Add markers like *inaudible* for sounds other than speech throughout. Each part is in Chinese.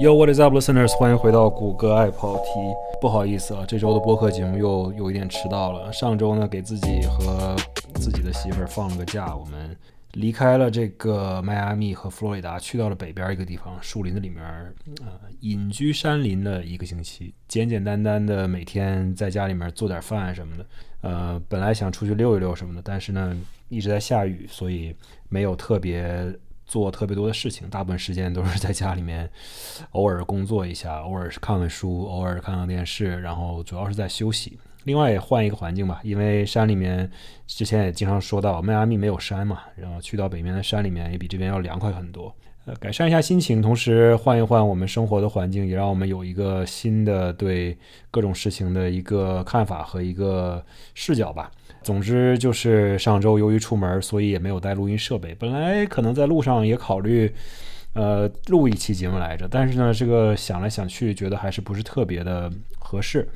Yo, what is up, listeners？欢迎回到谷歌爱跑题。不好意思啊，这周的播客节目又有一点迟到了。上周呢，给自己和自己的媳妇儿放了个假，我们离开了这个迈阿密和佛罗里达，去到了北边一个地方，树林子里面，呃，隐居山林的一个星期，简简单单的每天在家里面做点饭什么的。呃，本来想出去溜一溜什么的，但是呢，一直在下雨，所以没有特别。做特别多的事情，大部分时间都是在家里面，偶尔工作一下，偶尔看看书，偶尔看看电视，然后主要是在休息。另外也换一个环境吧，因为山里面之前也经常说到，迈阿密没有山嘛，然后去到北面的山里面也比这边要凉快很多。呃，改善一下心情，同时换一换我们生活的环境，也让我们有一个新的对各种事情的一个看法和一个视角吧。总之就是上周由于出门，所以也没有带录音设备。本来可能在路上也考虑，呃，录一期节目来着，但是呢，这个想来想去，觉得还是不是特别的合适，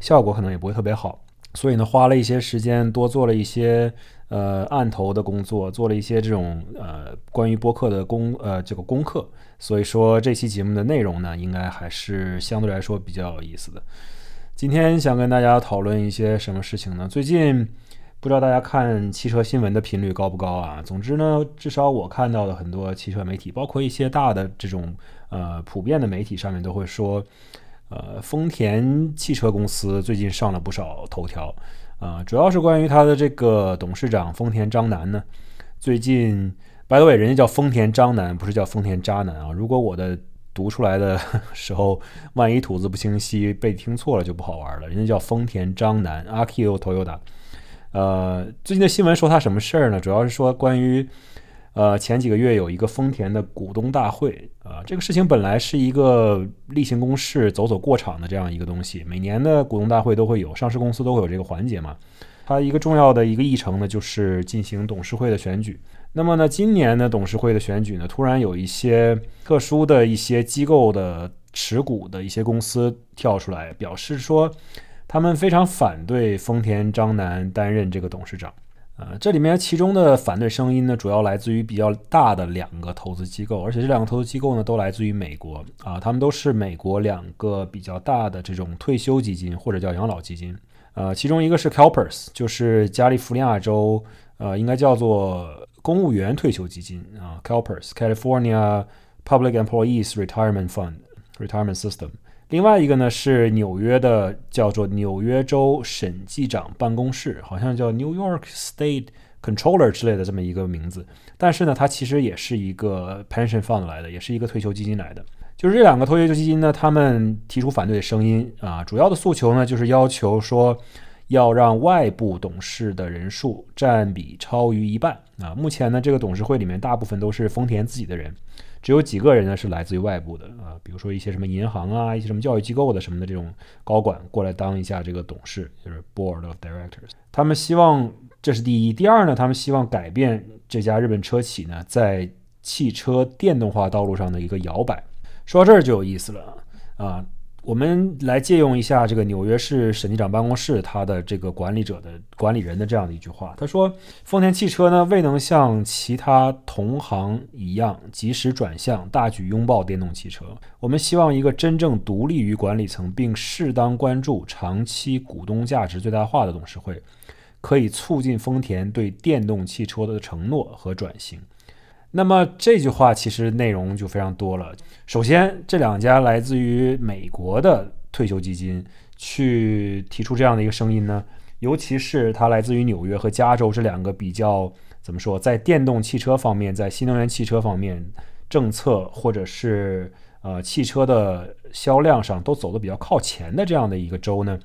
效果可能也不会特别好。所以呢，花了一些时间，多做了一些呃案头的工作，做了一些这种呃关于播客的功呃这个功课。所以说这期节目的内容呢，应该还是相对来说比较有意思的。今天想跟大家讨论一些什么事情呢？最近。不知道大家看汽车新闻的频率高不高啊？总之呢，至少我看到的很多汽车媒体，包括一些大的这种呃普遍的媒体上面都会说，呃，丰田汽车公司最近上了不少头条啊，主要是关于它的这个董事长丰田章男呢。最近，by the way，人家叫丰田章男，不是叫丰田渣男啊。如果我的读出来的 *laughs* 时候，万一吐字不清晰被听错了就不好玩了。人家叫丰田章男，Akio Toyota。呃，最近的新闻说他什么事儿呢？主要是说关于，呃，前几个月有一个丰田的股东大会啊，这个事情本来是一个例行公事、走走过场的这样一个东西，每年的股东大会都会有，上市公司都会有这个环节嘛。它一个重要的一个议程呢，就是进行董事会的选举。那么呢，今年的董事会的选举呢，突然有一些特殊的一些机构的持股的一些公司跳出来，表示说。他们非常反对丰田章男担任这个董事长，呃，这里面其中的反对声音呢，主要来自于比较大的两个投资机构，而且这两个投资机构呢，都来自于美国啊，他们都是美国两个比较大的这种退休基金或者叫养老基金，呃，其中一个是 CalPERS，就是加利福尼亚州，呃，应该叫做公务员退休基金啊，CalPERS，California Public Employees Retirement Fund，Retirement System。另外一个呢是纽约的，叫做纽约州审计长办公室，好像叫 New York State Controller 之类的这么一个名字。但是呢，它其实也是一个 pension fund 来的，也是一个退休基金来的。就是这两个退休基金呢，他们提出反对的声音啊，主要的诉求呢就是要求说要让外部董事的人数占比超于一半啊。目前呢，这个董事会里面大部分都是丰田自己的人。只有几个人呢是来自于外部的啊，比如说一些什么银行啊，一些什么教育机构的什么的这种高管过来当一下这个董事，就是 board of directors。他们希望这是第一，第二呢，他们希望改变这家日本车企呢在汽车电动化道路上的一个摇摆。说到这儿就有意思了啊。我们来借用一下这个纽约市审计长办公室他的这个管理者的管理人的这样的一句话，他说：“丰田汽车呢未能像其他同行一样及时转向，大举拥抱电动汽车。我们希望一个真正独立于管理层，并适当关注长期股东价值最大化的董事会，可以促进丰田对电动汽车的承诺和转型。”那么这句话其实内容就非常多了。首先，这两家来自于美国的退休基金去提出这样的一个声音呢，尤其是它来自于纽约和加州这两个比较怎么说，在电动汽车方面，在新能源汽车方面政策或者是呃汽车的销量上都走得比较靠前的这样的一个州呢，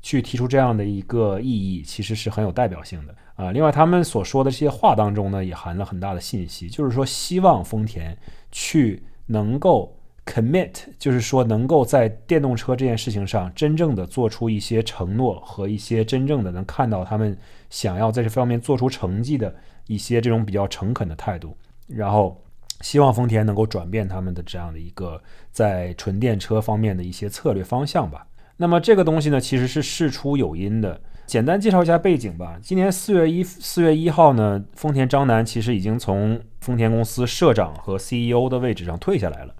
去提出这样的一个意义，其实是很有代表性的。啊，另外他们所说的这些话当中呢，也含了很大的信息，就是说希望丰田去能够 commit，就是说能够在电动车这件事情上真正的做出一些承诺和一些真正的能看到他们想要在这方面做出成绩的一些这种比较诚恳的态度，然后希望丰田能够转变他们的这样的一个在纯电车方面的一些策略方向吧。那么这个东西呢，其实是事出有因的。简单介绍一下背景吧。今年四月一四月一号呢，丰田章男其实已经从丰田公司社长和 CEO 的位置上退下来了。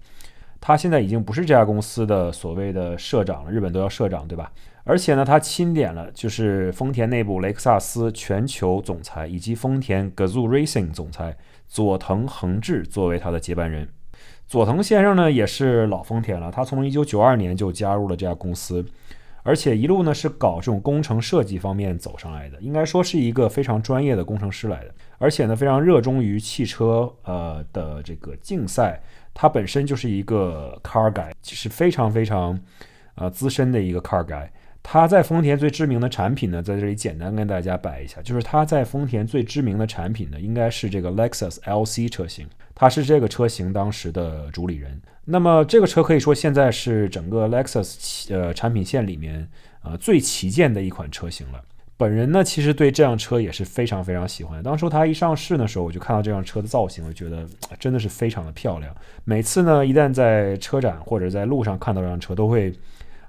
他现在已经不是这家公司的所谓的社长了，日本都要社长，对吧？而且呢，他钦点了就是丰田内部雷克萨斯全球总裁以及丰田 Gazoo Racing 总裁佐藤恒志作为他的接班人。佐藤先生呢也是老丰田了，他从一九九二年就加入了这家公司，而且一路呢是搞这种工程设计方面走上来的，应该说是一个非常专业的工程师来的，而且呢非常热衷于汽车呃的这个竞赛，他本身就是一个 car guy，是非常非常呃资深的一个 car guy。他在丰田最知名的产品呢，在这里简单跟大家摆一下，就是他在丰田最知名的产品呢，应该是这个 Lexus LC 车型，他是这个车型当时的主理人。那么这个车可以说现在是整个 Lexus 呃产品线里面呃最旗舰的一款车型了。本人呢，其实对这辆车也是非常非常喜欢。当初它一上市的时候，我就看到这辆车的造型，我觉得真的是非常的漂亮。每次呢，一旦在车展或者在路上看到这辆车，都会。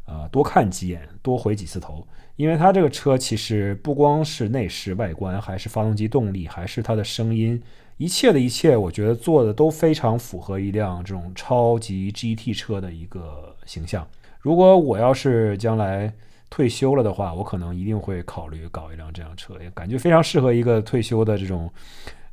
呃，多看几眼，多回几次头，因为它这个车其实不光是内饰外观，还是发动机动力，还是它的声音，一切的一切，我觉得做的都非常符合一辆这种超级 GT 车的一个形象。如果我要是将来退休了的话，我可能一定会考虑搞一辆这辆车，也感觉非常适合一个退休的这种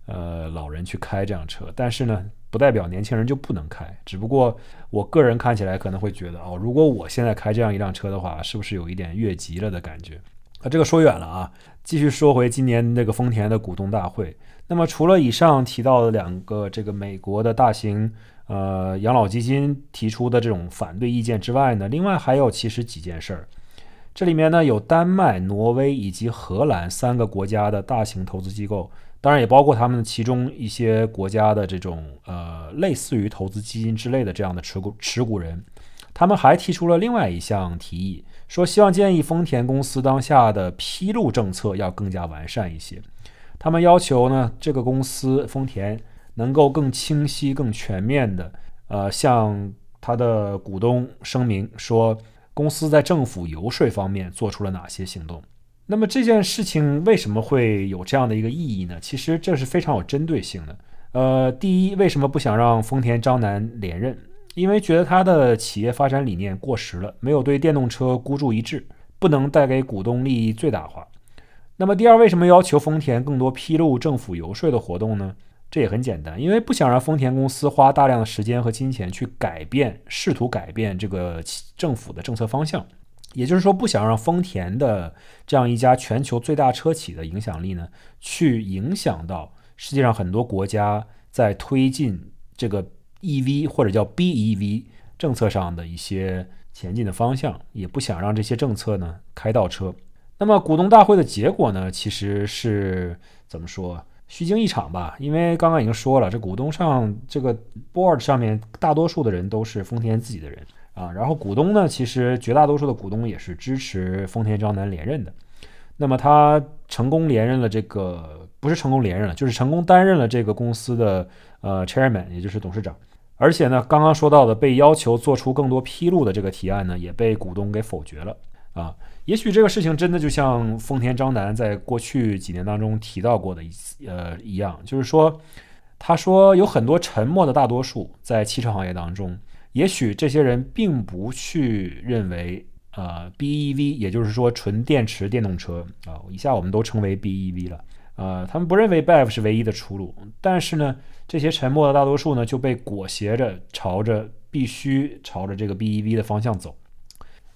呃老人去开这辆车。但是呢。不代表年轻人就不能开，只不过我个人看起来可能会觉得哦，如果我现在开这样一辆车的话，是不是有一点越级了的感觉？啊，这个说远了啊，继续说回今年那个丰田的股东大会。那么除了以上提到的两个这个美国的大型呃养老基金提出的这种反对意见之外呢，另外还有其实几件事儿。这里面呢有丹麦、挪威以及荷兰三个国家的大型投资机构。当然也包括他们其中一些国家的这种呃类似于投资基金之类的这样的持股持股人，他们还提出了另外一项提议，说希望建议丰田公司当下的披露政策要更加完善一些。他们要求呢，这个公司丰田能够更清晰、更全面的呃向他的股东声明说，公司在政府游说方面做出了哪些行动。那么这件事情为什么会有这样的一个意义呢？其实这是非常有针对性的。呃，第一，为什么不想让丰田章男连任？因为觉得他的企业发展理念过时了，没有对电动车孤注一掷，不能带给股东利益最大化。那么第二，为什么要求丰田更多披露政府游说的活动呢？这也很简单，因为不想让丰田公司花大量的时间和金钱去改变、试图改变这个政府的政策方向。也就是说，不想让丰田的这样一家全球最大车企的影响力呢，去影响到世界上很多国家在推进这个 EV 或者叫 BEV 政策上的一些前进的方向，也不想让这些政策呢开倒车。那么股东大会的结果呢，其实是怎么说？虚惊一场吧。因为刚刚已经说了，这股东上这个 board 上面大多数的人都是丰田自己的人。啊，然后股东呢，其实绝大多数的股东也是支持丰田章男连任的。那么他成功连任了这个，不是成功连任了，就是成功担任了这个公司的呃 chairman，也就是董事长。而且呢，刚刚说到的被要求做出更多披露的这个提案呢，也被股东给否决了。啊，也许这个事情真的就像丰田章男在过去几年当中提到过的一呃一样，就是说，他说有很多沉默的大多数在汽车行业当中。也许这些人并不去认为，呃，BEV，也就是说纯电池电动车啊，以下我们都称为 BEV 了，呃，他们不认为 BEV 是唯一的出路。但是呢，这些沉默的大多数呢，就被裹挟着朝着必须朝着这个 BEV 的方向走。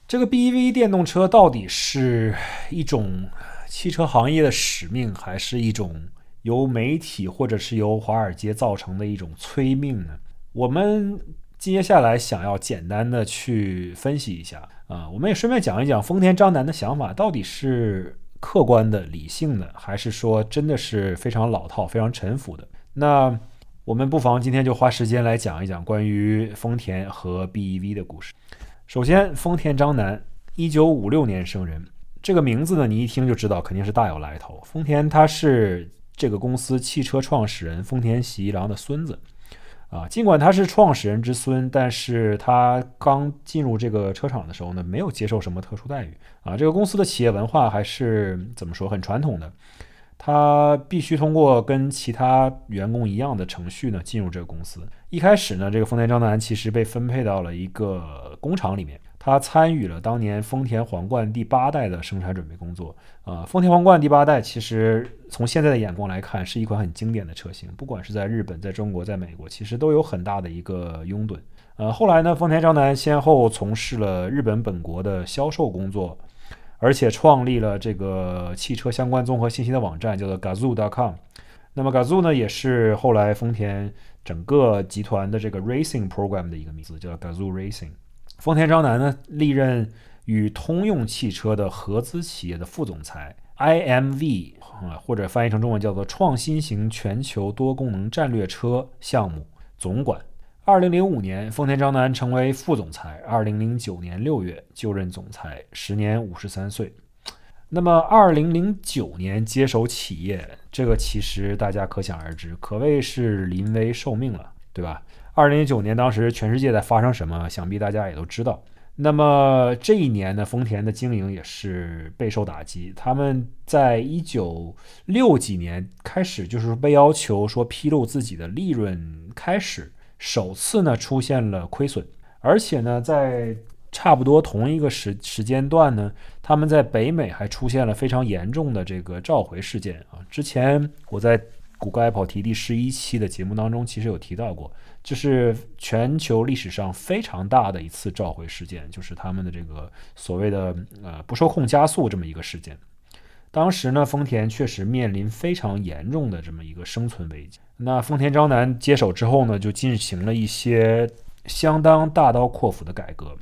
这个 BEV 电动车到底是一种汽车行业的使命，还是一种由媒体或者是由华尔街造成的一种催命呢？我们。接下来想要简单的去分析一下啊，我们也顺便讲一讲丰田章男的想法到底是客观的、理性的，还是说真的是非常老套、非常陈腐的？那我们不妨今天就花时间来讲一讲关于丰田和 BEV 的故事。首先，丰田章男，一九五六年生人，这个名字呢，你一听就知道肯定是大有来头。丰田他是这个公司汽车创始人丰田喜一郎的孙子。啊，尽管他是创始人之孙，但是他刚进入这个车厂的时候呢，没有接受什么特殊待遇啊。这个公司的企业文化还是怎么说，很传统的。他必须通过跟其他员工一样的程序呢进入这个公司。一开始呢，这个丰田章男其实被分配到了一个工厂里面，他参与了当年丰田皇冠第八代的生产准备工作。啊，丰田皇冠第八代其实从现在的眼光来看，是一款很经典的车型，不管是在日本、在中国、在美国，其实都有很大的一个拥趸。呃，后来呢，丰田章男先后从事了日本本国的销售工作。而且创立了这个汽车相关综合信息的网站，叫做 Gazoo.com。那么 Gazoo 呢，也是后来丰田整个集团的这个 Racing Program 的一个名字，叫 Gazoo Racing。丰田章男呢，历任与通用汽车的合资企业的副总裁，IMV 啊，或者翻译成中文叫做创新型全球多功能战略车项目总管。二零零五年，丰田章男成为副总裁。二零零九年六月就任总裁，时年五十三岁。那么，二零零九年接手企业，这个其实大家可想而知，可谓是临危受命了，对吧？二零零九年，当时全世界在发生什么，想必大家也都知道。那么这一年呢，丰田的经营也是备受打击。他们在一九六几年开始，就是被要求说披露自己的利润开始。首次呢出现了亏损，而且呢在差不多同一个时时间段呢，他们在北美还出现了非常严重的这个召回事件啊。之前我在谷歌 Apple 题第十一期的节目当中其实有提到过，就是全球历史上非常大的一次召回事件，就是他们的这个所谓的呃不受控加速这么一个事件。当时呢，丰田确实面临非常严重的这么一个生存危机。那丰田章男接手之后呢，就进行了一些相当大刀阔斧的改革。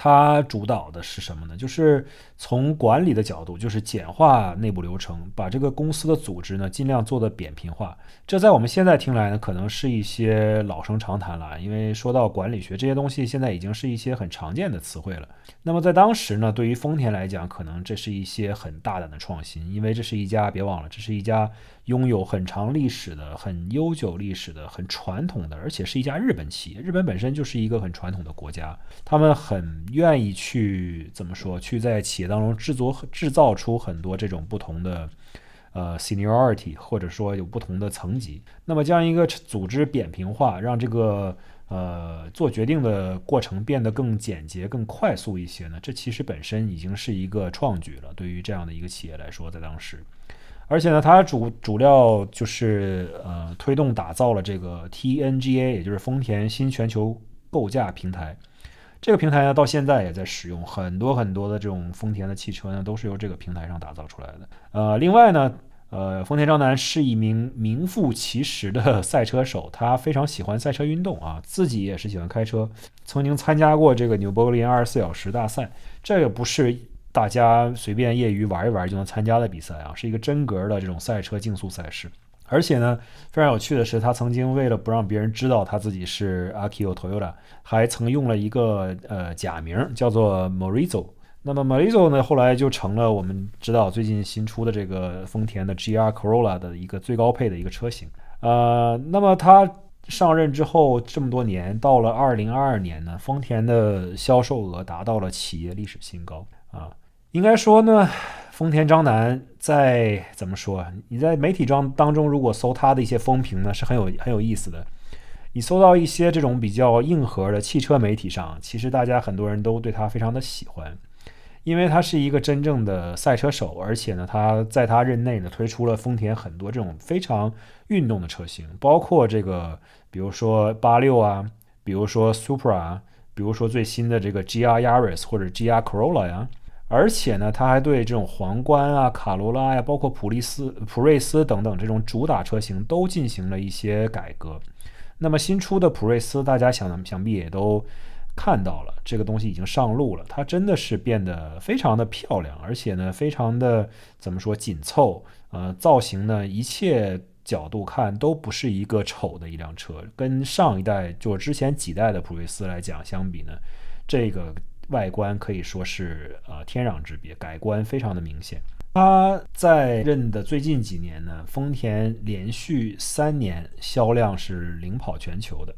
他主导的是什么呢？就是从管理的角度，就是简化内部流程，把这个公司的组织呢尽量做的扁平化。这在我们现在听来呢，可能是一些老生常谈了，因为说到管理学这些东西，现在已经是一些很常见的词汇了。那么在当时呢，对于丰田来讲，可能这是一些很大胆的创新，因为这是一家，别忘了，这是一家。拥有很长历史的、很悠久历史的、很传统的，而且是一家日本企业。日本本身就是一个很传统的国家，他们很愿意去怎么说？去在企业当中制作、制造出很多这种不同的呃 seniority，或者说有不同的层级。那么将一个组织扁平化，让这个呃做决定的过程变得更简洁、更快速一些呢？这其实本身已经是一个创举了。对于这样的一个企业来说，在当时。而且呢，它主主料就是呃推动打造了这个 TNGA，也就是丰田新全球构架平台。这个平台呢，到现在也在使用，很多很多的这种丰田的汽车呢，都是由这个平台上打造出来的。呃，另外呢，呃，丰田章男是一名名副其实的赛车手，他非常喜欢赛车运动啊，自己也是喜欢开车，曾经参加过这个纽博格林二十四小时大赛，这个不是。大家随便业余玩一玩就能参加的比赛啊，是一个真格的这种赛车竞速赛事。而且呢，非常有趣的是，他曾经为了不让别人知道他自己是 Akio Toyoda，还曾用了一个呃假名叫做 Morizo。那么 Morizo 呢，后来就成了我们知道最近新出的这个丰田的 GR Corolla 的一个最高配的一个车型。呃，那么他上任之后这么多年，到了2022年呢，丰田的销售额达到了企业历史新高啊。应该说呢，丰田章男在怎么说？你在媒体当当中，如果搜他的一些风评呢，是很有很有意思的。你搜到一些这种比较硬核的汽车媒体上，其实大家很多人都对他非常的喜欢，因为他是一个真正的赛车手，而且呢，他在他任内呢推出了丰田很多这种非常运动的车型，包括这个，比如说八六啊，比如说 Supra，比如说最新的这个 GR Yaris 或者 GR Corolla 呀。而且呢，它还对这种皇冠啊、卡罗拉呀，包括普利斯、普锐斯等等这种主打车型都进行了一些改革。那么新出的普锐斯，大家想想必也都看到了，这个东西已经上路了。它真的是变得非常的漂亮，而且呢，非常的怎么说紧凑？呃，造型呢，一切角度看都不是一个丑的一辆车。跟上一代就之前几代的普锐斯来讲相比呢，这个。外观可以说是呃天壤之别，改观非常的明显。他在任的最近几年呢，丰田连续三年销量是领跑全球的，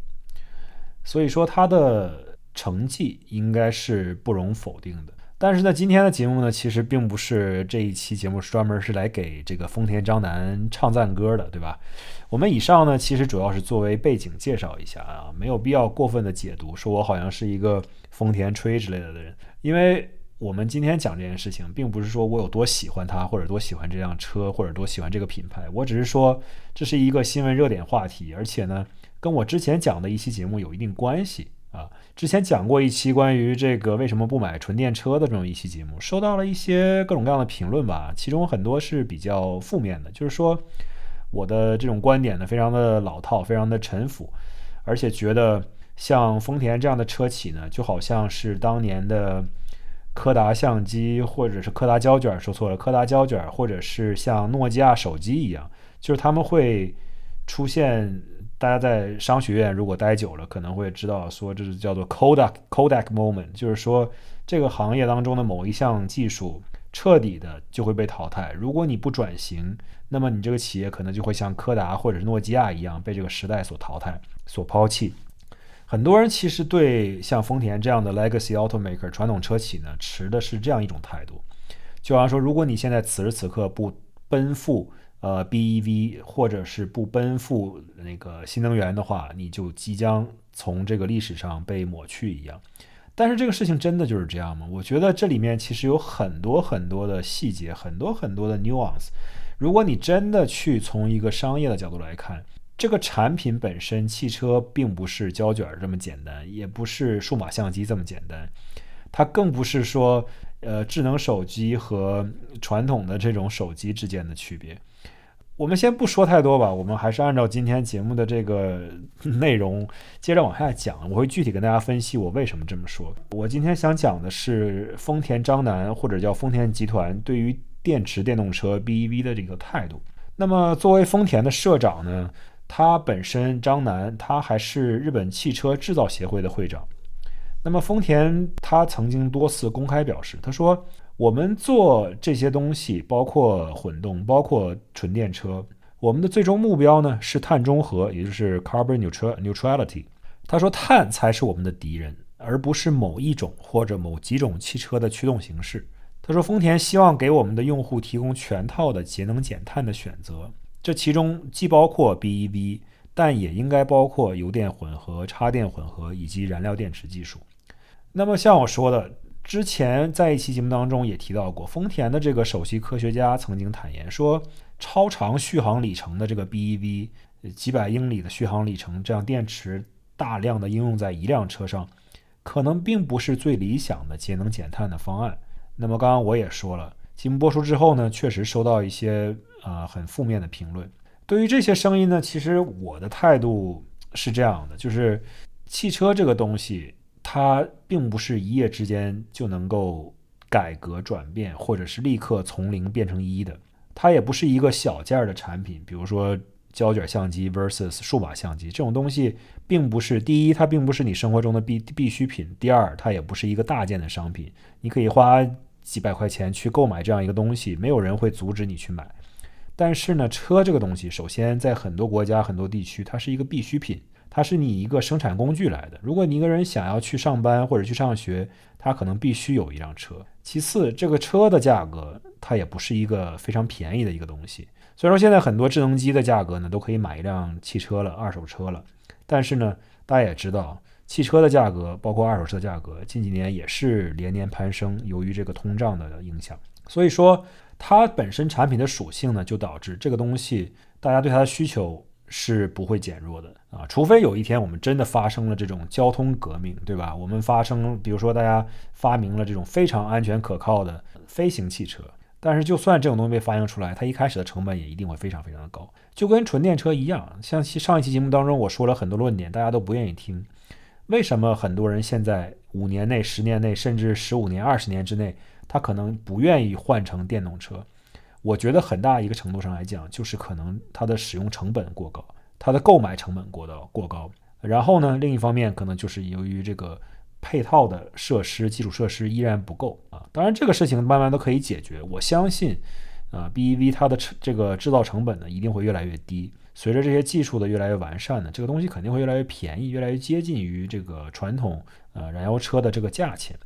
所以说他的成绩应该是不容否定的。但是呢，今天的节目呢，其实并不是这一期节目专门是来给这个丰田章男唱赞歌的，对吧？我们以上呢，其实主要是作为背景介绍一下啊，没有必要过分的解读，说我好像是一个丰田吹之类的的人，因为我们今天讲这件事情，并不是说我有多喜欢它，或者多喜欢这辆车，或者多喜欢这个品牌，我只是说这是一个新闻热点话题，而且呢，跟我之前讲的一期节目有一定关系。啊，之前讲过一期关于这个为什么不买纯电车的这种一期节目，收到了一些各种各样的评论吧，其中很多是比较负面的，就是说我的这种观点呢非常的老套，非常的陈腐，而且觉得像丰田这样的车企呢，就好像是当年的柯达相机或者是柯达胶卷，说错了，柯达胶卷，或者是像诺基亚手机一样，就是他们会出现。大家在商学院如果待久了，可能会知道说这是叫做 Kodak Kodak moment，就是说这个行业当中的某一项技术彻底的就会被淘汰。如果你不转型，那么你这个企业可能就会像柯达或者是诺基亚一样被这个时代所淘汰、所抛弃。很多人其实对像丰田这样的 legacy automaker 传统车企呢，持的是这样一种态度，就好像说，如果你现在此时此刻不奔赴。呃，BEV 或者是不奔赴那个新能源的话，你就即将从这个历史上被抹去一样。但是这个事情真的就是这样吗？我觉得这里面其实有很多很多的细节，很多很多的 nuance。如果你真的去从一个商业的角度来看，这个产品本身，汽车并不是胶卷这么简单，也不是数码相机这么简单，它更不是说呃智能手机和传统的这种手机之间的区别。我们先不说太多吧，我们还是按照今天节目的这个内容接着往下讲。我会具体跟大家分析我为什么这么说。我今天想讲的是丰田章男或者叫丰田集团对于电池电动车 BEV 的这个态度。那么作为丰田的社长呢，他本身章男他还是日本汽车制造协会的会长。那么丰田他曾经多次公开表示，他说。我们做这些东西，包括混动，包括纯电车，我们的最终目标呢是碳中和，也就是 carbon neutrality。他说，碳才是我们的敌人，而不是某一种或者某几种汽车的驱动形式。他说，丰田希望给我们的用户提供全套的节能减碳的选择，这其中既包括 BEV，但也应该包括油电混合、插电混合以及燃料电池技术。那么像我说的。之前在一期节目当中也提到过，丰田的这个首席科学家曾经坦言说，超长续航里程的这个 BEV，几百英里的续航里程，这样电池大量的应用在一辆车上，可能并不是最理想的节能减碳的方案。那么刚刚我也说了，节目播出之后呢，确实收到一些啊很负面的评论。对于这些声音呢，其实我的态度是这样的，就是汽车这个东西。它并不是一夜之间就能够改革转变，或者是立刻从零变成一的。它也不是一个小件儿的产品，比如说胶卷相机 versus 数码相机这种东西，并不是第一，它并不是你生活中的必必需品；第二，它也不是一个大件的商品。你可以花几百块钱去购买这样一个东西，没有人会阻止你去买。但是呢，车这个东西，首先在很多国家、很多地区，它是一个必需品。它是你一个生产工具来的。如果你一个人想要去上班或者去上学，他可能必须有一辆车。其次，这个车的价格它也不是一个非常便宜的一个东西。虽然说现在很多智能机的价格呢都可以买一辆汽车了，二手车了，但是呢，大家也知道，汽车的价格包括二手车的价格近几年也是连年攀升，由于这个通胀的影响。所以说，它本身产品的属性呢，就导致这个东西大家对它的需求。是不会减弱的啊，除非有一天我们真的发生了这种交通革命，对吧？我们发生，比如说大家发明了这种非常安全可靠的飞行汽车，但是就算这种东西被发明出来，它一开始的成本也一定会非常非常的高，就跟纯电车一样。像上一期节目当中我说了很多论点，大家都不愿意听。为什么很多人现在五年内、十年内，甚至十五年、二十年之内，他可能不愿意换成电动车？我觉得很大一个程度上来讲，就是可能它的使用成本过高，它的购买成本过高过高。然后呢，另一方面可能就是由于这个配套的设施、基础设施依然不够啊。当然，这个事情慢慢都可以解决。我相信，啊，BEV 它的这个制造成本呢一定会越来越低。随着这些技术的越来越完善呢，这个东西肯定会越来越便宜，越来越接近于这个传统呃燃油车的这个价钱。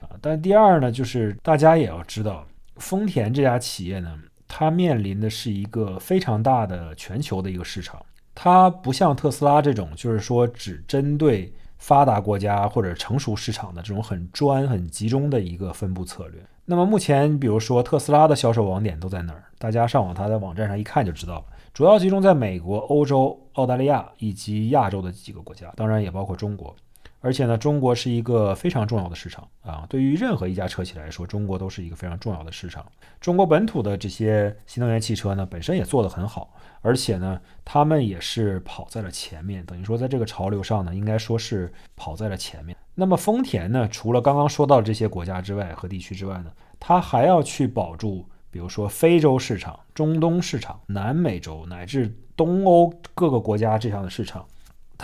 啊。但第二呢，就是大家也要知道，丰田这家企业呢，它面临的是一个非常大的全球的一个市场，它不像特斯拉这种，就是说只针对发达国家或者成熟市场的这种很专、很集中的一个分布策略。那么目前，比如说特斯拉的销售网点都在哪儿？大家上网它的网站上一看就知道了。主要集中在美国、欧洲、澳大利亚以及亚洲的几个国家，当然也包括中国。而且呢，中国是一个非常重要的市场啊！对于任何一家车企来说，中国都是一个非常重要的市场。中国本土的这些新能源汽车呢，本身也做得很好，而且呢，他们也是跑在了前面，等于说在这个潮流上呢，应该说是跑在了前面。那么丰田呢，除了刚刚说到这些国家之外和地区之外呢，它还要去保住，比如说非洲市场、中东市场、南美洲乃至东欧各个国家这样的市场。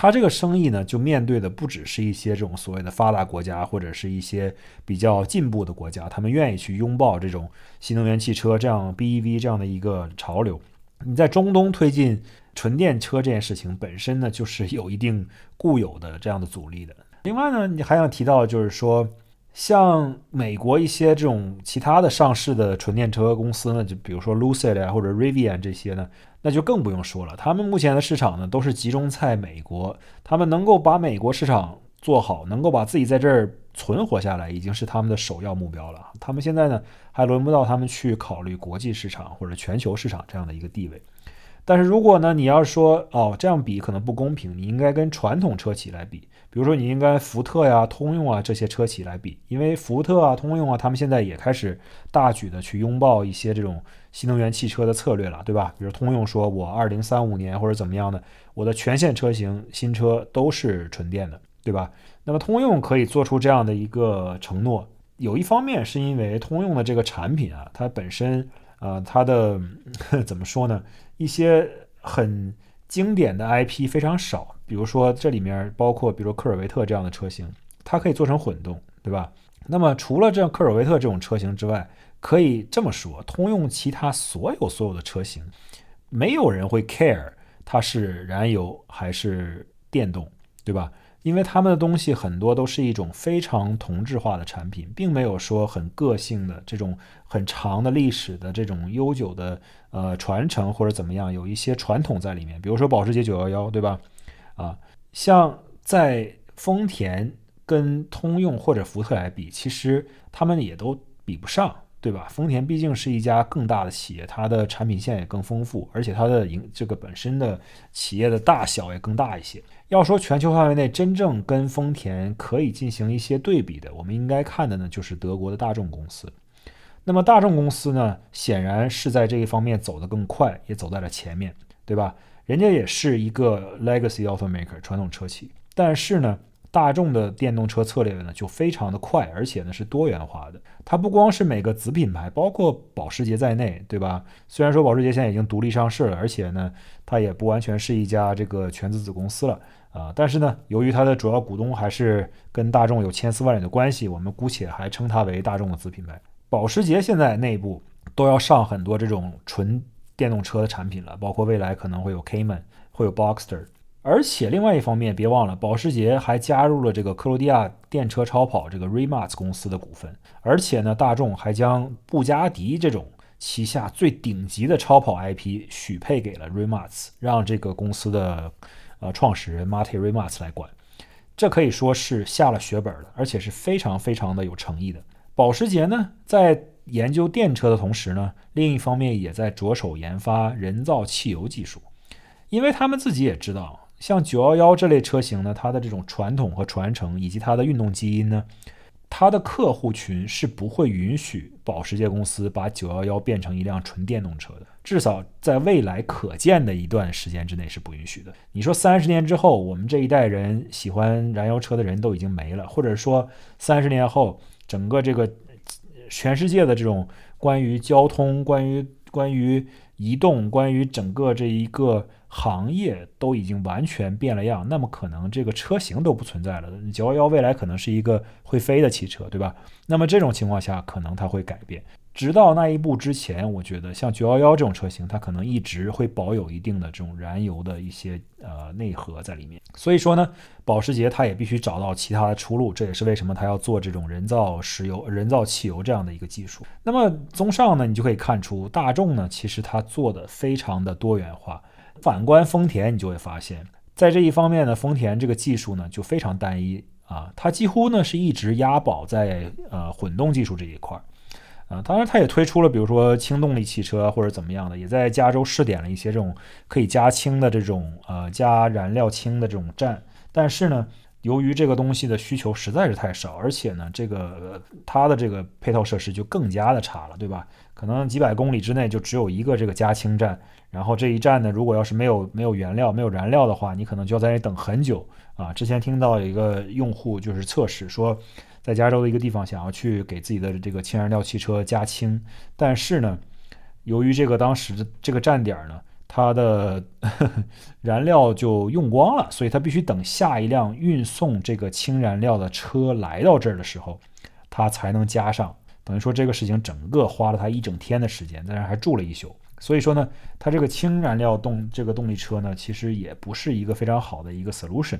他这个生意呢，就面对的不只是一些这种所谓的发达国家，或者是一些比较进步的国家，他们愿意去拥抱这种新能源汽车这样 BEV 这样的一个潮流。你在中东推进纯电车这件事情本身呢，就是有一定固有的这样的阻力的。另外呢，你还想提到就是说，像美国一些这种其他的上市的纯电车公司呢，就比如说 Lucid 啊或者 Rivian 这些呢。那就更不用说了，他们目前的市场呢都是集中在美国，他们能够把美国市场做好，能够把自己在这儿存活下来，已经是他们的首要目标了。他们现在呢还轮不到他们去考虑国际市场或者全球市场这样的一个地位。但是如果呢你要说哦这样比可能不公平，你应该跟传统车企来比，比如说你应该福特呀、通用啊这些车企来比，因为福特啊、通用啊他们现在也开始大举的去拥抱一些这种。新能源汽车的策略了，对吧？比如通用说，我二零三五年或者怎么样的，我的全线车型新车都是纯电的，对吧？那么通用可以做出这样的一个承诺，有一方面是因为通用的这个产品啊，它本身呃，它的 *laughs* 怎么说呢？一些很经典的 IP 非常少，比如说这里面包括比如科尔维特这样的车型，它可以做成混动，对吧？那么除了这科尔维特这种车型之外，可以这么说，通用其他所有所有的车型，没有人会 care 它是燃油还是电动，对吧？因为他们的东西很多都是一种非常同质化的产品，并没有说很个性的这种很长的历史的这种悠久的呃传承或者怎么样，有一些传统在里面。比如说保时捷911，对吧？啊，像在丰田跟通用或者福特来比，其实他们也都比不上。对吧？丰田毕竟是一家更大的企业，它的产品线也更丰富，而且它的营这个本身的企业的大小也更大一些。要说全球范围内真正跟丰田可以进行一些对比的，我们应该看的呢就是德国的大众公司。那么大众公司呢，显然是在这一方面走得更快，也走在了前面，对吧？人家也是一个 legacy automaker 传统车企，但是呢。大众的电动车策略呢就非常的快，而且呢是多元化的。它不光是每个子品牌，包括保时捷在内，对吧？虽然说保时捷现在已经独立上市了，而且呢它也不完全是一家这个全资子公司了啊。但是呢，由于它的主要股东还是跟大众有千丝万缕的关系，我们姑且还称它为大众的子品牌。保时捷现在内部都要上很多这种纯电动车的产品了，包括未来可能会有 Cayman，会有 Boxster。而且另外一方面，别忘了，保时捷还加入了这个克罗地亚电车超跑这个 Rimac 公司的股份。而且呢，大众还将布加迪这种旗下最顶级的超跑 IP 许配给了 Rimac，让这个公司的呃创始人 Marty Rimac 来管。这可以说是下了血本了，而且是非常非常的有诚意的。保时捷呢，在研究电车的同时呢，另一方面也在着手研发人造汽油技术，因为他们自己也知道。像九幺幺这类车型呢，它的这种传统和传承，以及它的运动基因呢，它的客户群是不会允许保时捷公司把九幺幺变成一辆纯电动车的，至少在未来可见的一段时间之内是不允许的。你说三十年之后，我们这一代人喜欢燃油车的人都已经没了，或者说三十年后，整个这个全世界的这种关于交通、关于关于移动、关于整个这一个。行业都已经完全变了样，那么可能这个车型都不存在了。九幺幺未来可能是一个会飞的汽车，对吧？那么这种情况下，可能它会改变。直到那一步之前，我觉得像911这种车型，它可能一直会保有一定的这种燃油的一些呃内核在里面。所以说呢，保时捷它也必须找到其他的出路，这也是为什么它要做这种人造石油、人造汽油这样的一个技术。那么综上呢，你就可以看出大众呢，其实它做的非常的多元化。反观丰田，你就会发现，在这一方面呢，丰田这个技术呢就非常单一啊，它几乎呢是一直押宝在呃混动技术这一块儿。啊，当然，它也推出了，比如说轻动力汽车或者怎么样的，也在加州试点了一些这种可以加氢的这种呃加燃料氢的这种站。但是呢，由于这个东西的需求实在是太少，而且呢，这个它的这个配套设施就更加的差了，对吧？可能几百公里之内就只有一个这个加氢站，然后这一站呢，如果要是没有没有原料、没有燃料的话，你可能就要在那等很久啊。之前听到有一个用户就是测试说。在加州的一个地方，想要去给自己的这个氢燃料汽车加氢，但是呢，由于这个当时的这个站点呢，它的 *laughs* 燃料就用光了，所以他必须等下一辆运送这个氢燃料的车来到这儿的时候，他才能加上。等于说这个事情整个花了他一整天的时间，在那还住了一宿。所以说呢，他这个氢燃料动这个动力车呢，其实也不是一个非常好的一个 solution。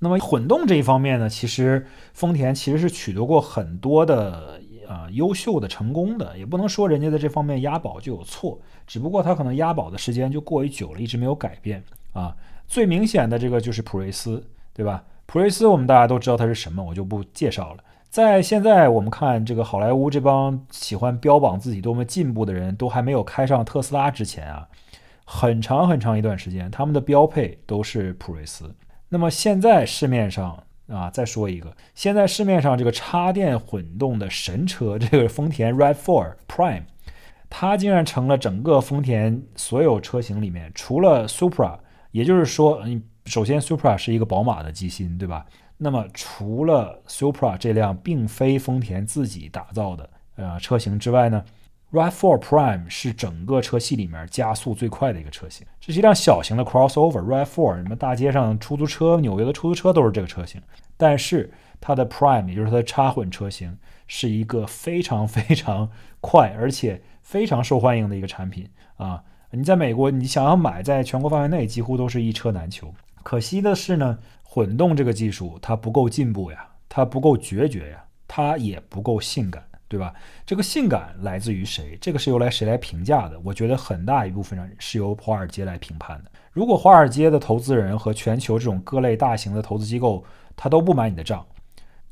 那么混动这一方面呢，其实丰田其实是取得过很多的呃优秀的成功的，也不能说人家在这方面押宝就有错，只不过它可能押宝的时间就过于久了，一直没有改变啊。最明显的这个就是普锐斯，对吧？普锐斯我们大家都知道它是什么，我就不介绍了。在现在我们看这个好莱坞这帮喜欢标榜自己多么进步的人都还没有开上特斯拉之前啊，很长很长一段时间，他们的标配都是普锐斯。那么现在市面上啊，再说一个，现在市面上这个插电混动的神车，这个丰田 RAV4 Prime，它竟然成了整个丰田所有车型里面，除了 Supra，也就是说，你首先 Supra 是一个宝马的机芯，对吧？那么除了 Supra 这辆并非丰田自己打造的呃车型之外呢？RAV4 Prime 是整个车系里面加速最快的一个车型，这是一辆小型的 crossover。RAV4，你们大街上出租车，纽约的出租车都是这个车型。但是它的 Prime，也就是它的插混车型，是一个非常非常快，而且非常受欢迎的一个产品啊！你在美国，你想要买，在全国范围内几乎都是一车难求。可惜的是呢，混动这个技术它不够进步呀，它不够决绝呀，它也不够性感。对吧？这个性感来自于谁？这个是由来谁来评价的？我觉得很大一部分上是由华尔街来评判的。如果华尔街的投资人和全球这种各类大型的投资机构他都不买你的账，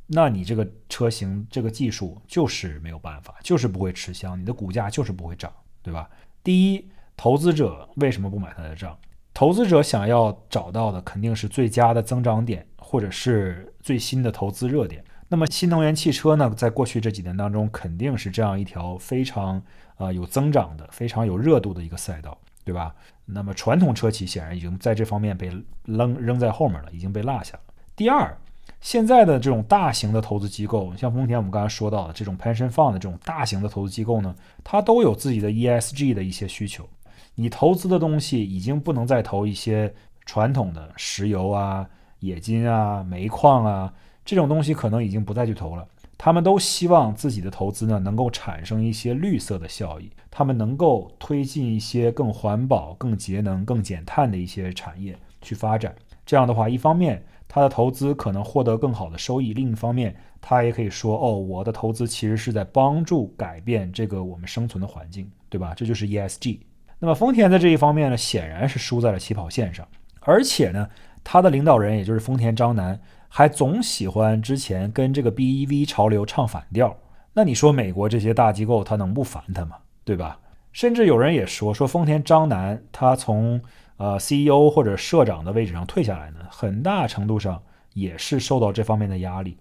那你这个车型这个技术就是没有办法，就是不会吃香，你的股价就是不会涨，对吧？第一，投资者为什么不买他的账？投资者想要找到的肯定是最佳的增长点，或者是最新的投资热点。那么新能源汽车呢，在过去这几年当中，肯定是这样一条非常啊有增长的、非常有热度的一个赛道，对吧？那么传统车企显然已经在这方面被扔扔在后面了，已经被落下了。第二，现在的这种大型的投资机构，像丰田，我们刚才说到的这种 pension fund 的这种大型的投资机构呢，它都有自己的 ESG 的一些需求。你投资的东西已经不能再投一些传统的石油啊、冶金啊、煤矿啊。这种东西可能已经不再去投了，他们都希望自己的投资呢能够产生一些绿色的效益，他们能够推进一些更环保、更节能、更减碳的一些产业去发展。这样的话，一方面他的投资可能获得更好的收益，另一方面他也可以说：“哦，我的投资其实是在帮助改变这个我们生存的环境，对吧？”这就是 ESG。那么丰田在这一方面呢，显然是输在了起跑线上，而且呢，他的领导人也就是丰田章男。还总喜欢之前跟这个 BEV 潮流唱反调，那你说美国这些大机构他能不烦他吗？对吧？甚至有人也说说丰田章男他从呃 CEO 或者社长的位置上退下来呢，很大程度上也是受到这方面的压力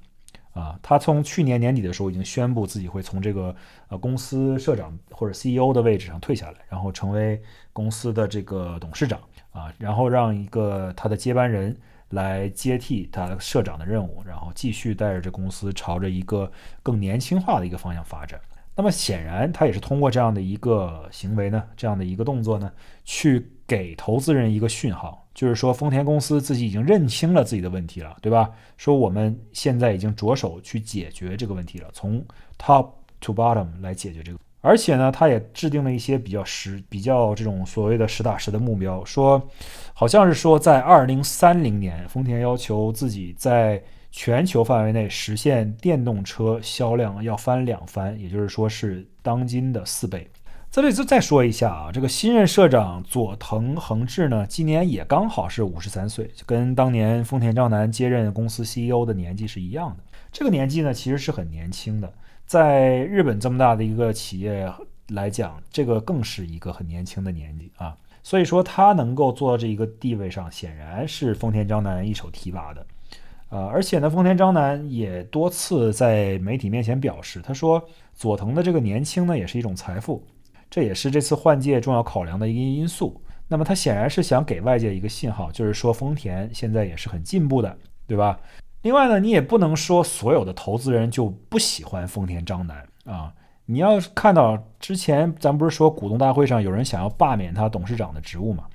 啊。他从去年年底的时候已经宣布自己会从这个呃公司社长或者 CEO 的位置上退下来，然后成为公司的这个董事长啊，然后让一个他的接班人。来接替他社长的任务，然后继续带着这公司朝着一个更年轻化的一个方向发展。那么显然，他也是通过这样的一个行为呢，这样的一个动作呢，去给投资人一个讯号，就是说丰田公司自己已经认清了自己的问题了，对吧？说我们现在已经着手去解决这个问题了，从 top to bottom 来解决这个。而且呢，他也制定了一些比较实、比较这种所谓的实打实的目标，说好像是说在二零三零年，丰田要求自己在全球范围内实现电动车销量要翻两番，也就是说是当今的四倍。这里就再说一下啊，这个新任社长佐藤恒志呢，今年也刚好是五十三岁，就跟当年丰田章男接任公司 CEO 的年纪是一样的。这个年纪呢，其实是很年轻的，在日本这么大的一个企业来讲，这个更是一个很年轻的年纪啊。所以说他能够做到这一个地位上，显然是丰田章男一手提拔的。呃，而且呢，丰田章男也多次在媒体面前表示，他说佐藤的这个年轻呢，也是一种财富。这也是这次换届重要考量的一个因素。那么他显然是想给外界一个信号，就是说丰田现在也是很进步的，对吧？另外呢，你也不能说所有的投资人就不喜欢丰田章男啊。你要看到之前咱不是说股东大会上有人想要罢免他董事长的职务嘛？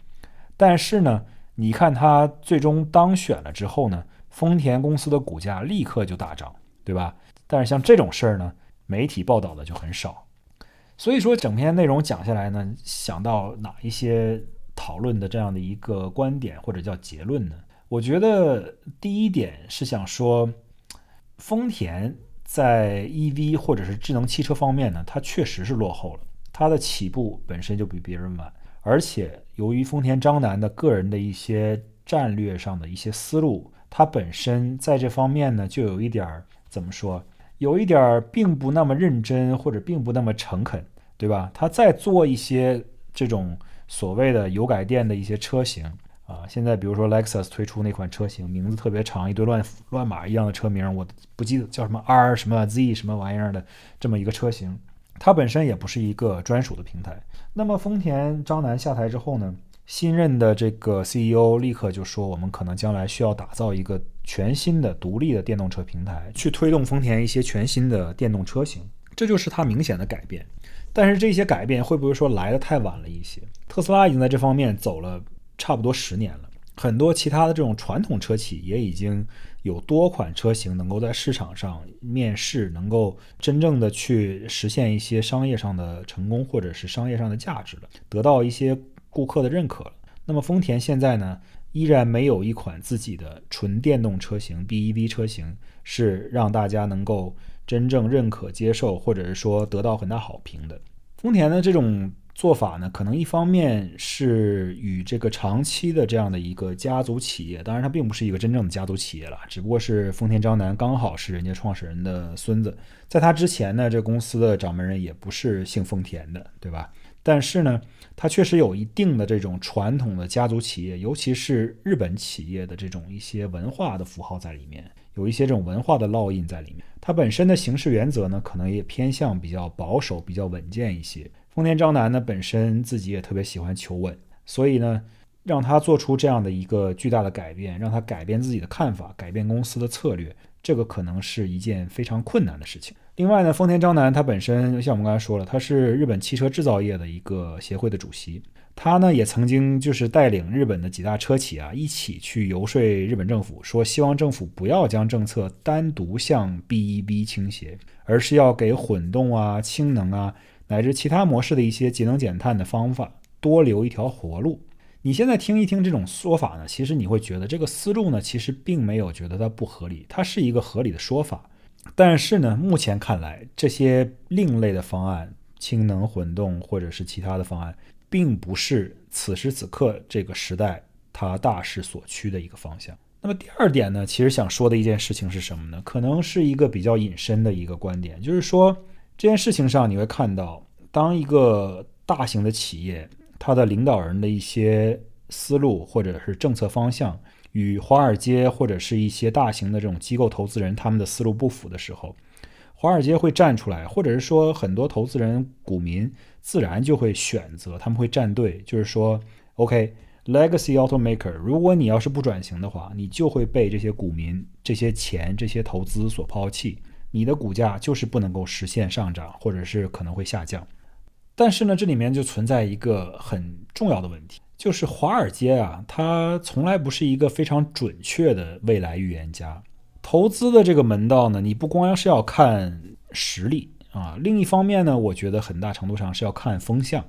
但是呢，你看他最终当选了之后呢，丰田公司的股价立刻就大涨，对吧？但是像这种事儿呢，媒体报道的就很少。所以说，整篇内容讲下来呢，想到哪一些讨论的这样的一个观点或者叫结论呢？我觉得第一点是想说，丰田在 EV 或者是智能汽车方面呢，它确实是落后了，它的起步本身就比别人晚，而且由于丰田章男的个人的一些战略上的一些思路，它本身在这方面呢，就有一点儿怎么说，有一点儿并不那么认真或者并不那么诚恳。对吧？他在做一些这种所谓的油改电的一些车型啊，现在比如说 Lexus 推出那款车型，名字特别长，一堆乱乱码一样的车名，我不记得叫什么 R 什么 Z 什么玩意儿的这么一个车型，它本身也不是一个专属的平台。那么丰田张楠下台之后呢，新任的这个 CEO 立刻就说，我们可能将来需要打造一个全新的独立的电动车平台，去推动丰田一些全新的电动车型，这就是它明显的改变。但是这些改变会不会说来的太晚了一些？特斯拉已经在这方面走了差不多十年了，很多其他的这种传统车企也已经有多款车型能够在市场上面世，能够真正的去实现一些商业上的成功或者是商业上的价值了，得到一些顾客的认可了。那么丰田现在呢，依然没有一款自己的纯电动车型 BEV 车型是让大家能够。真正认可、接受，或者是说得到很大好评的丰田的这种做法呢，可能一方面是与这个长期的这样的一个家族企业，当然它并不是一个真正的家族企业了，只不过是丰田章男刚好是人家创始人的孙子，在他之前呢，这公司的掌门人也不是姓丰田的，对吧？但是呢，它确实有一定的这种传统的家族企业，尤其是日本企业的这种一些文化的符号在里面。有一些这种文化的烙印在里面，它本身的行事原则呢，可能也偏向比较保守、比较稳健一些。丰田章男呢，本身自己也特别喜欢求稳，所以呢，让他做出这样的一个巨大的改变，让他改变自己的看法，改变公司的策略，这个可能是一件非常困难的事情。另外呢，丰田章男他本身像我们刚才说了，他是日本汽车制造业的一个协会的主席。他呢也曾经就是带领日本的几大车企啊，一起去游说日本政府，说希望政府不要将政策单独向 BEV 倾斜，而是要给混动啊、氢能啊乃至其他模式的一些节能减碳的方法多留一条活路。你现在听一听这种说法呢，其实你会觉得这个思路呢，其实并没有觉得它不合理，它是一个合理的说法。但是呢，目前看来，这些另类的方案，氢能混动或者是其他的方案。并不是此时此刻这个时代它大势所趋的一个方向。那么第二点呢，其实想说的一件事情是什么呢？可能是一个比较隐身的一个观点，就是说这件事情上你会看到，当一个大型的企业它的领导人的一些思路或者是政策方向与华尔街或者是一些大型的这种机构投资人他们的思路不符的时候。华尔街会站出来，或者是说很多投资人、股民自然就会选择，他们会站队，就是说，OK，Legacy Automaker，如果你要是不转型的话，你就会被这些股民、这些钱、这些投资所抛弃，你的股价就是不能够实现上涨，或者是可能会下降。但是呢，这里面就存在一个很重要的问题，就是华尔街啊，它从来不是一个非常准确的未来预言家。投资的这个门道呢，你不光是要看实力啊。另一方面呢，我觉得很大程度上是要看风向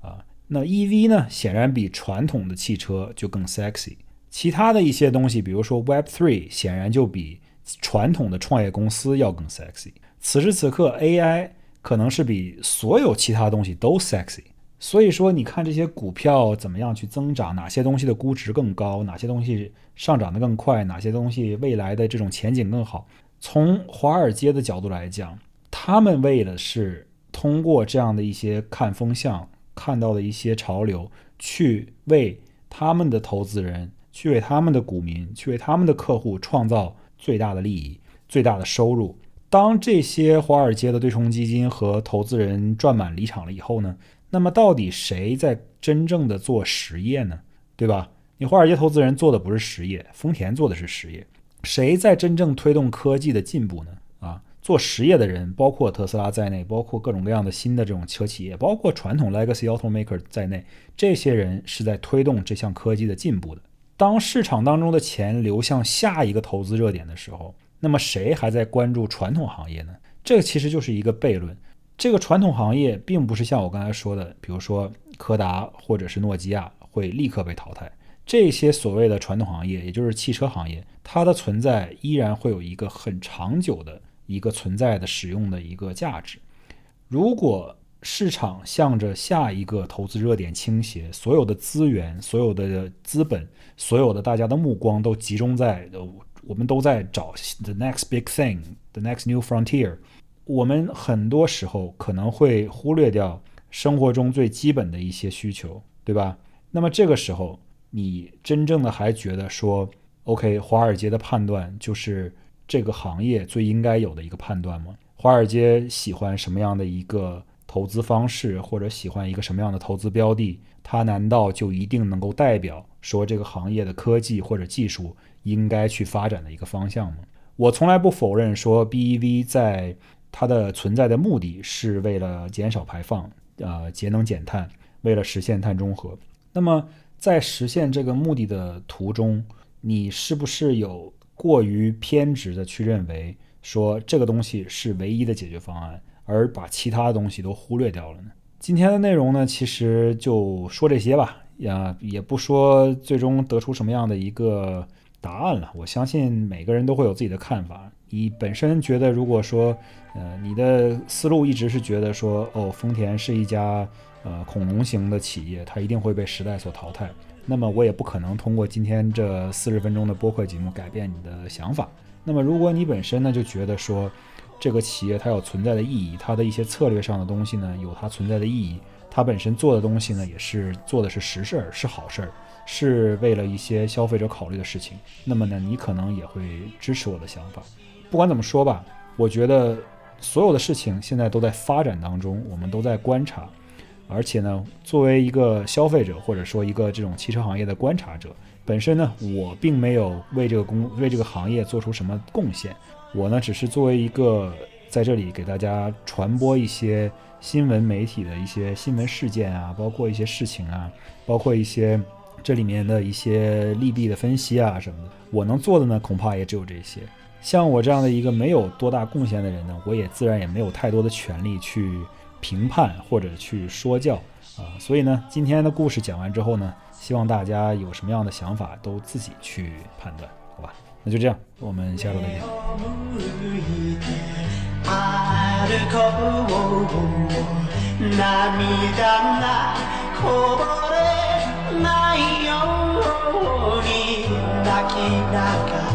啊。那 EV 呢，显然比传统的汽车就更 sexy。其他的一些东西，比如说 Web Three，显然就比传统的创业公司要更 sexy。此时此刻，AI 可能是比所有其他东西都 sexy。所以说，你看这些股票怎么样去增长，哪些东西的估值更高，哪些东西上涨得更快，哪些东西未来的这种前景更好。从华尔街的角度来讲，他们为的是通过这样的一些看风向、看到的一些潮流，去为他们的投资人。去为他们的股民，去为他们的客户创造最大的利益、最大的收入。当这些华尔街的对冲基金和投资人赚满离场了以后呢？那么到底谁在真正的做实业呢？对吧？你华尔街投资人做的不是实业，丰田做的是实业。谁在真正推动科技的进步呢？啊，做实业的人，包括特斯拉在内，包括各种各样的新的这种车企业，包括传统 legacy automaker 在内，这些人是在推动这项科技的进步的。当市场当中的钱流向下一个投资热点的时候，那么谁还在关注传统行业呢？这个其实就是一个悖论。这个传统行业并不是像我刚才说的，比如说柯达或者是诺基亚会立刻被淘汰。这些所谓的传统行业，也就是汽车行业，它的存在依然会有一个很长久的一个存在的使用的一个价值。如果市场向着下一个投资热点倾斜，所有的资源、所有的资本、所有的大家的目光都集中在，我们都在找 the next big thing，the next new frontier。我们很多时候可能会忽略掉生活中最基本的一些需求，对吧？那么这个时候，你真正的还觉得说，OK，华尔街的判断就是这个行业最应该有的一个判断吗？华尔街喜欢什么样的一个？投资方式或者喜欢一个什么样的投资标的，它难道就一定能够代表说这个行业的科技或者技术应该去发展的一个方向吗？我从来不否认说 BEV 在它的存在的目的是为了减少排放，呃，节能减碳，为了实现碳中和。那么在实现这个目的的途中，你是不是有过于偏执的去认为说这个东西是唯一的解决方案？而把其他的东西都忽略掉了呢？今天的内容呢，其实就说这些吧，呀，也不说最终得出什么样的一个答案了。我相信每个人都会有自己的看法。你本身觉得，如果说，呃，你的思路一直是觉得说，哦，丰田是一家呃恐龙型的企业，它一定会被时代所淘汰，那么我也不可能通过今天这四十分钟的播客节目改变你的想法。那么如果你本身呢就觉得说，这个企业它有存在的意义，它的一些策略上的东西呢，有它存在的意义。它本身做的东西呢，也是做的是实事儿，是好事儿，是为了一些消费者考虑的事情。那么呢，你可能也会支持我的想法。不管怎么说吧，我觉得所有的事情现在都在发展当中，我们都在观察。而且呢，作为一个消费者或者说一个这种汽车行业的观察者，本身呢，我并没有为这个工为这个行业做出什么贡献。我呢，只是作为一个在这里给大家传播一些新闻媒体的一些新闻事件啊，包括一些事情啊，包括一些这里面的一些利弊的分析啊什么的。我能做的呢，恐怕也只有这些。像我这样的一个没有多大贡献的人呢，我也自然也没有太多的权利去评判或者去说教啊。所以呢，今天的故事讲完之后呢，希望大家有什么样的想法都自己去判断，那就这样，我们下周再见。泣きながら